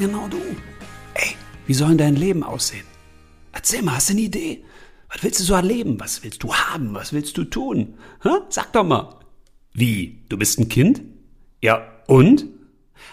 Genau du. Ey, wie soll denn dein Leben aussehen? Erzähl mal, hast du eine Idee? Was willst du so erleben? Was willst du haben? Was willst du tun? Hä? Sag doch mal. Wie? Du bist ein Kind? Ja, und?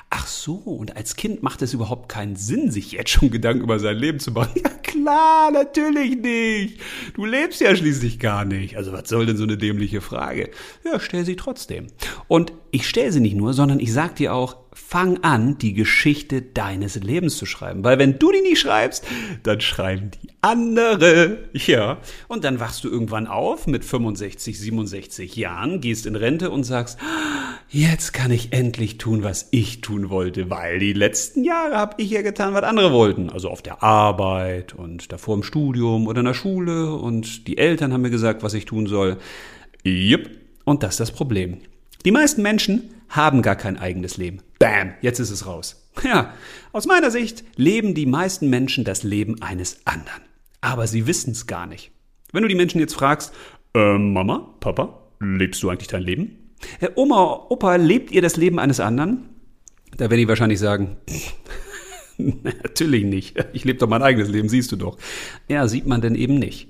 Ach so, und als Kind macht es überhaupt keinen Sinn, sich jetzt schon Gedanken über sein Leben zu machen. Ja klar, natürlich nicht. Du lebst ja schließlich gar nicht. Also was soll denn so eine dämliche Frage? Ja, stell sie trotzdem. Und ich stelle sie nicht nur, sondern ich sag dir auch, fang an, die Geschichte deines Lebens zu schreiben. Weil wenn du die nicht schreibst, dann schreiben die andere. Ja. Und dann wachst du irgendwann auf mit 65, 67 Jahren, gehst in Rente und sagst, jetzt kann ich endlich tun, was ich tun wollte, weil die letzten Jahre habe ich ja getan, was andere wollten. Also auf der Arbeit und davor im Studium oder in der Schule und die Eltern haben mir gesagt, was ich tun soll. Jupp. Und das ist das Problem. Die meisten Menschen haben gar kein eigenes Leben. Bam, jetzt ist es raus. Ja, aus meiner Sicht leben die meisten Menschen das Leben eines anderen. Aber sie wissen es gar nicht. Wenn du die Menschen jetzt fragst, äh, Mama, Papa, lebst du eigentlich dein Leben? Oma, Opa, lebt ihr das Leben eines anderen? Da werden die wahrscheinlich sagen, natürlich nicht. Ich lebe doch mein eigenes Leben, siehst du doch. Ja, sieht man denn eben nicht.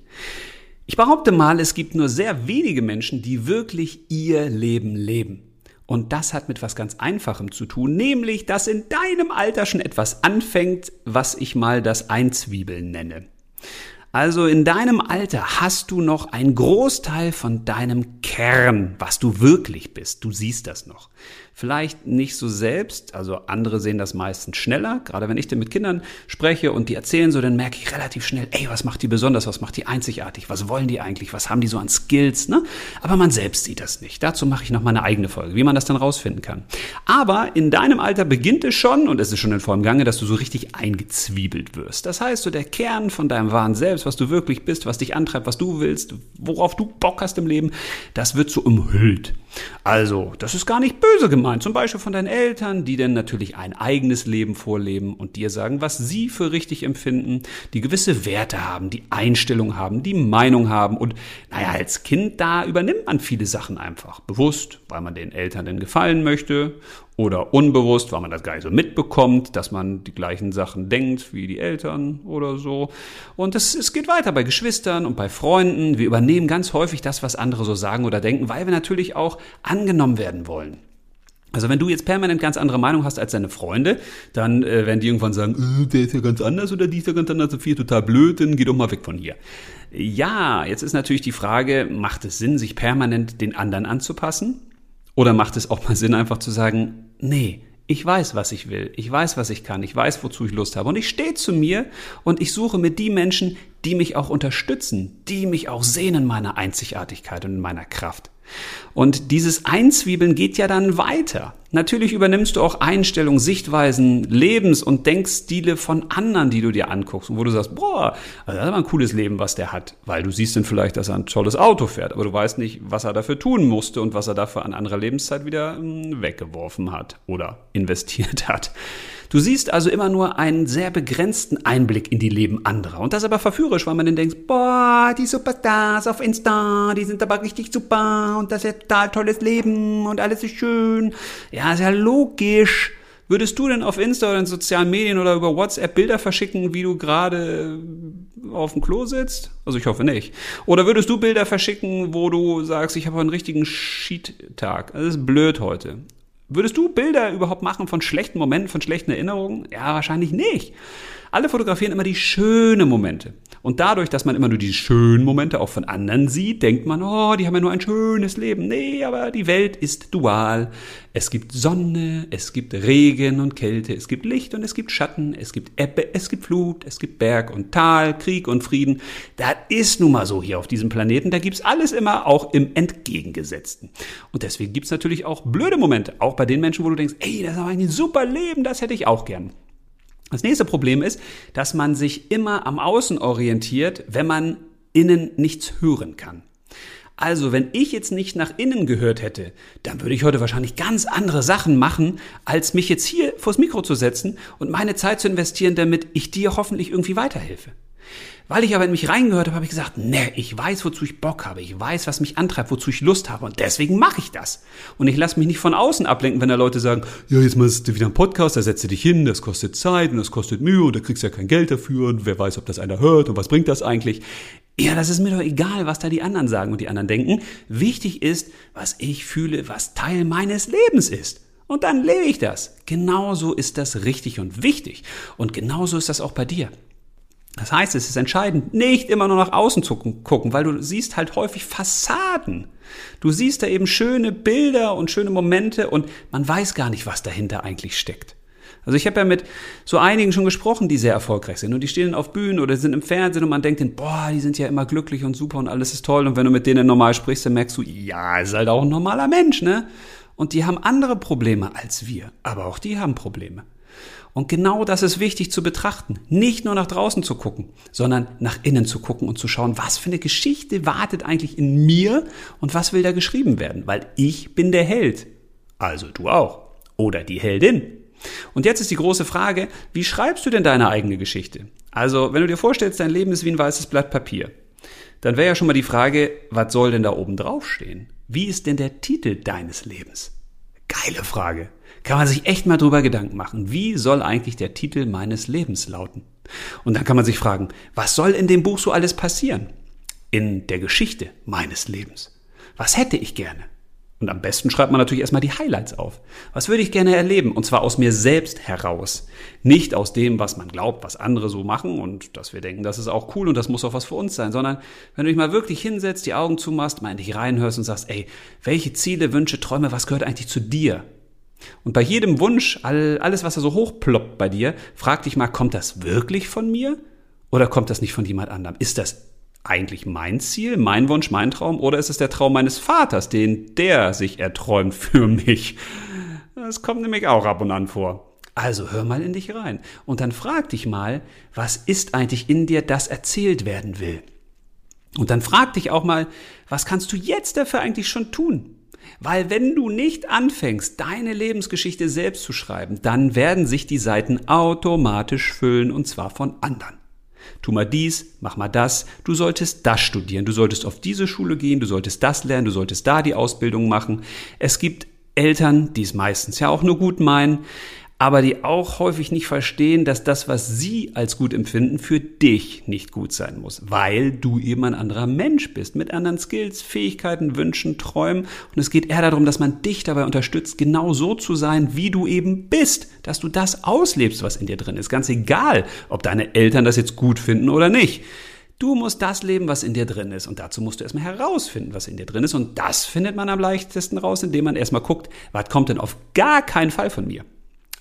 Ich behaupte mal, es gibt nur sehr wenige Menschen, die wirklich ihr Leben leben. Und das hat mit was ganz Einfachem zu tun, nämlich, dass in deinem Alter schon etwas anfängt, was ich mal das Einzwiebeln nenne. Also in deinem Alter hast du noch einen Großteil von deinem Kern, was du wirklich bist. Du siehst das noch. Vielleicht nicht so selbst, also andere sehen das meistens schneller. Gerade wenn ich denn mit Kindern spreche und die erzählen so, dann merke ich relativ schnell, ey, was macht die besonders, was macht die einzigartig, was wollen die eigentlich, was haben die so an Skills, ne? Aber man selbst sieht das nicht. Dazu mache ich noch mal eine eigene Folge, wie man das dann rausfinden kann. Aber in deinem Alter beginnt es schon und es ist schon in vollem Gange, dass du so richtig eingezwiebelt wirst. Das heißt, so der Kern von deinem wahren Selbst, was du wirklich bist, was dich antreibt, was du willst, worauf du Bock hast im Leben, das wird so umhüllt. Also, das ist gar nicht böse gemeint. Zum Beispiel von deinen Eltern, die denn natürlich ein eigenes Leben vorleben und dir sagen, was sie für richtig empfinden, die gewisse Werte haben, die Einstellung haben, die Meinung haben. Und naja, als Kind, da übernimmt man viele Sachen einfach. Bewusst, weil man den Eltern denn gefallen möchte oder unbewusst, weil man das gar nicht so mitbekommt, dass man die gleichen Sachen denkt wie die Eltern oder so. Und es, es geht weiter bei Geschwistern und bei Freunden. Wir übernehmen ganz häufig das, was andere so sagen oder denken, weil wir natürlich auch angenommen werden wollen. Also wenn du jetzt permanent ganz andere Meinung hast als deine Freunde, dann äh, werden die irgendwann sagen, äh, der ist ja ganz anders oder die ist ja ganz anders, Sophia, total blöd, dann geh doch mal weg von hier. Ja, jetzt ist natürlich die Frage, macht es Sinn, sich permanent den anderen anzupassen? Oder macht es auch mal Sinn, einfach zu sagen, nee, ich weiß, was ich will, ich weiß, was ich kann, ich weiß, wozu ich Lust habe. Und ich stehe zu mir und ich suche mir die Menschen, die mich auch unterstützen, die mich auch sehen in meiner Einzigartigkeit und in meiner Kraft. Und dieses Einzwiebeln geht ja dann weiter. Natürlich übernimmst du auch Einstellungen, Sichtweisen, Lebens- und Denkstile von anderen, die du dir anguckst und wo du sagst, boah, also das ist aber ein cooles Leben, was der hat. Weil du siehst dann vielleicht, dass er ein tolles Auto fährt, aber du weißt nicht, was er dafür tun musste und was er dafür an anderer Lebenszeit wieder hm, weggeworfen hat oder investiert hat. Du siehst also immer nur einen sehr begrenzten Einblick in die Leben anderer. Und das aber verführerisch, weil man dann denkt, boah, die Superstars auf Insta, die sind aber richtig super und das ist ja total tolles Leben und alles ist schön. Ja, ist ja logisch. Würdest du denn auf Insta oder in sozialen Medien oder über WhatsApp Bilder verschicken, wie du gerade auf dem Klo sitzt? Also ich hoffe nicht. Oder würdest du Bilder verschicken, wo du sagst, ich habe einen richtigen Sheet-Tag? Das ist blöd heute. Würdest du Bilder überhaupt machen von schlechten Momenten, von schlechten Erinnerungen? Ja, wahrscheinlich nicht. Alle fotografieren immer die schönen Momente. Und dadurch, dass man immer nur die schönen Momente auch von anderen sieht, denkt man, oh, die haben ja nur ein schönes Leben. Nee, aber die Welt ist dual. Es gibt Sonne, es gibt Regen und Kälte, es gibt Licht und es gibt Schatten, es gibt Ebbe, es gibt Flut, es gibt Berg und Tal, Krieg und Frieden. Das ist nun mal so hier auf diesem Planeten. Da gibt's alles immer auch im Entgegengesetzten. Und deswegen gibt's natürlich auch blöde Momente, auch bei den Menschen, wo du denkst, ey, das ist aber ein super Leben, das hätte ich auch gern. Das nächste Problem ist, dass man sich immer am Außen orientiert, wenn man innen nichts hören kann. Also, wenn ich jetzt nicht nach innen gehört hätte, dann würde ich heute wahrscheinlich ganz andere Sachen machen, als mich jetzt hier vors Mikro zu setzen und meine Zeit zu investieren, damit ich dir hoffentlich irgendwie weiterhelfe. Weil ich aber in mich reingehört habe, habe ich gesagt, ne, ich weiß, wozu ich Bock habe. Ich weiß, was mich antreibt, wozu ich Lust habe. Und deswegen mache ich das. Und ich lasse mich nicht von außen ablenken, wenn da Leute sagen, ja, jetzt machst du wieder einen Podcast, da setzt du dich hin, das kostet Zeit und das kostet Mühe und da kriegst du ja kein Geld dafür und wer weiß, ob das einer hört und was bringt das eigentlich. Ja, das ist mir doch egal, was da die anderen sagen und die anderen denken. Wichtig ist, was ich fühle, was Teil meines Lebens ist. Und dann lebe ich das. Genauso ist das richtig und wichtig. Und genauso ist das auch bei dir. Das heißt, es ist entscheidend, nicht immer nur nach außen zu gucken, weil du siehst halt häufig Fassaden. Du siehst da eben schöne Bilder und schöne Momente und man weiß gar nicht, was dahinter eigentlich steckt. Also ich habe ja mit so einigen schon gesprochen, die sehr erfolgreich sind und die stehen auf Bühnen oder sind im Fernsehen und man denkt dann, boah, die sind ja immer glücklich und super und alles ist toll und wenn du mit denen normal sprichst, dann merkst du, ja, ist halt auch ein normaler Mensch, ne? Und die haben andere Probleme als wir, aber auch die haben Probleme. Und genau das ist wichtig zu betrachten. Nicht nur nach draußen zu gucken, sondern nach innen zu gucken und zu schauen, was für eine Geschichte wartet eigentlich in mir und was will da geschrieben werden. Weil ich bin der Held. Also du auch. Oder die Heldin. Und jetzt ist die große Frage, wie schreibst du denn deine eigene Geschichte? Also, wenn du dir vorstellst, dein Leben ist wie ein weißes Blatt Papier, dann wäre ja schon mal die Frage, was soll denn da oben drauf stehen? Wie ist denn der Titel deines Lebens? Geile Frage. Kann man sich echt mal drüber Gedanken machen. Wie soll eigentlich der Titel meines Lebens lauten? Und dann kann man sich fragen, was soll in dem Buch so alles passieren? In der Geschichte meines Lebens. Was hätte ich gerne? Und am besten schreibt man natürlich erstmal die Highlights auf. Was würde ich gerne erleben? Und zwar aus mir selbst heraus. Nicht aus dem, was man glaubt, was andere so machen und dass wir denken, das ist auch cool und das muss auch was für uns sein, sondern wenn du dich mal wirklich hinsetzt, die Augen zumachst, mal in dich reinhörst und sagst, ey, welche Ziele, Wünsche, Träume, was gehört eigentlich zu dir? Und bei jedem Wunsch, alles, was da so hochploppt bei dir, frag dich mal, kommt das wirklich von mir? Oder kommt das nicht von jemand anderem? Ist das eigentlich mein Ziel, mein Wunsch, mein Traum? Oder ist es der Traum meines Vaters, den der sich erträumt für mich? Das kommt nämlich auch ab und an vor. Also hör mal in dich rein und dann frag dich mal, was ist eigentlich in dir, das erzählt werden will? Und dann frag dich auch mal, was kannst du jetzt dafür eigentlich schon tun? Weil wenn du nicht anfängst, deine Lebensgeschichte selbst zu schreiben, dann werden sich die Seiten automatisch füllen und zwar von anderen. Tu mal dies, mach mal das, du solltest das studieren, du solltest auf diese Schule gehen, du solltest das lernen, du solltest da die Ausbildung machen. Es gibt Eltern, die es meistens ja auch nur gut meinen, aber die auch häufig nicht verstehen, dass das, was sie als gut empfinden, für dich nicht gut sein muss, weil du eben ein anderer Mensch bist, mit anderen Skills, Fähigkeiten, Wünschen, Träumen. Und es geht eher darum, dass man dich dabei unterstützt, genau so zu sein, wie du eben bist, dass du das auslebst, was in dir drin ist. Ganz egal, ob deine Eltern das jetzt gut finden oder nicht. Du musst das leben, was in dir drin ist. Und dazu musst du erstmal herausfinden, was in dir drin ist. Und das findet man am leichtesten raus, indem man erstmal guckt, was kommt denn auf gar keinen Fall von mir.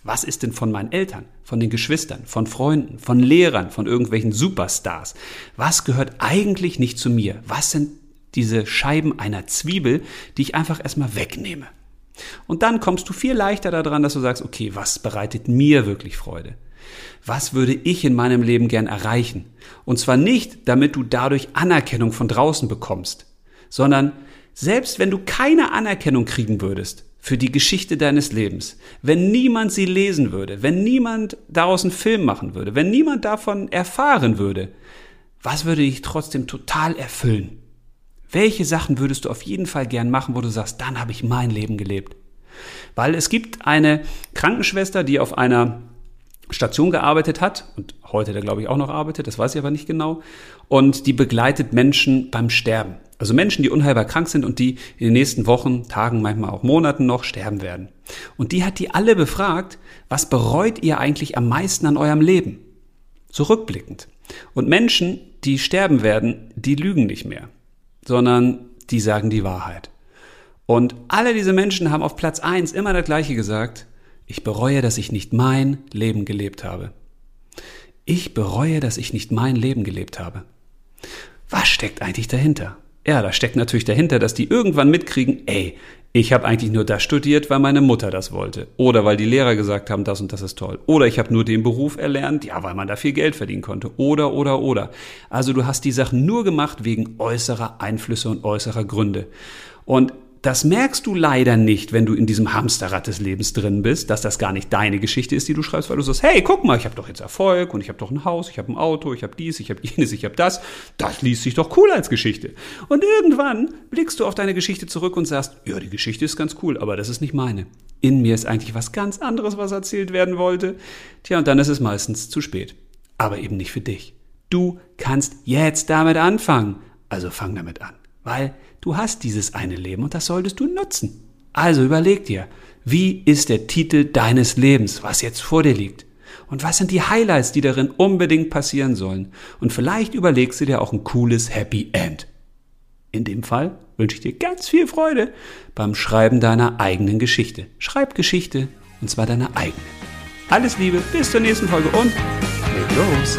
Was ist denn von meinen Eltern, von den Geschwistern, von Freunden, von Lehrern, von irgendwelchen Superstars? Was gehört eigentlich nicht zu mir? Was sind diese Scheiben einer Zwiebel, die ich einfach erstmal wegnehme? Und dann kommst du viel leichter daran, dass du sagst, okay, was bereitet mir wirklich Freude? Was würde ich in meinem Leben gern erreichen? Und zwar nicht, damit du dadurch Anerkennung von draußen bekommst, sondern selbst wenn du keine Anerkennung kriegen würdest, für die Geschichte deines Lebens. Wenn niemand sie lesen würde, wenn niemand daraus einen Film machen würde, wenn niemand davon erfahren würde, was würde dich trotzdem total erfüllen? Welche Sachen würdest du auf jeden Fall gern machen, wo du sagst, dann habe ich mein Leben gelebt? Weil es gibt eine Krankenschwester, die auf einer Station gearbeitet hat und heute da glaube ich auch noch arbeitet, das weiß ich aber nicht genau, und die begleitet Menschen beim Sterben. Also Menschen, die unheilbar krank sind und die in den nächsten Wochen, Tagen, manchmal auch Monaten noch sterben werden. Und die hat die alle befragt, was bereut ihr eigentlich am meisten an eurem Leben? Zurückblickend. Und Menschen, die sterben werden, die lügen nicht mehr, sondern die sagen die Wahrheit. Und alle diese Menschen haben auf Platz eins immer das Gleiche gesagt. Ich bereue, dass ich nicht mein Leben gelebt habe. Ich bereue, dass ich nicht mein Leben gelebt habe. Was steckt eigentlich dahinter? Ja, da steckt natürlich dahinter, dass die irgendwann mitkriegen, ey, ich habe eigentlich nur das studiert, weil meine Mutter das wollte. Oder weil die Lehrer gesagt haben, das und das ist toll. Oder ich habe nur den Beruf erlernt, ja, weil man da viel Geld verdienen konnte. Oder, oder, oder. Also du hast die Sachen nur gemacht wegen äußerer Einflüsse und äußerer Gründe. Und Das merkst du leider nicht, wenn du in diesem Hamsterrad des Lebens drin bist, dass das gar nicht deine Geschichte ist, die du schreibst, weil du sagst, hey, guck mal, ich habe doch jetzt Erfolg und ich habe doch ein Haus, ich habe ein Auto, ich habe dies, ich habe jenes, ich habe das. Das liest sich doch cool als Geschichte. Und irgendwann blickst du auf deine Geschichte zurück und sagst, ja, die Geschichte ist ganz cool, aber das ist nicht meine. In mir ist eigentlich was ganz anderes, was erzählt werden wollte. Tja, und dann ist es meistens zu spät. Aber eben nicht für dich. Du kannst jetzt damit anfangen. Also fang damit an. Weil Du hast dieses eine Leben und das solltest du nutzen. Also überleg dir, wie ist der Titel deines Lebens, was jetzt vor dir liegt? Und was sind die Highlights, die darin unbedingt passieren sollen? Und vielleicht überlegst du dir auch ein cooles Happy End. In dem Fall wünsche ich dir ganz viel Freude beim Schreiben deiner eigenen Geschichte. Schreib Geschichte und zwar deiner eigenen. Alles Liebe, bis zur nächsten Folge und leg los!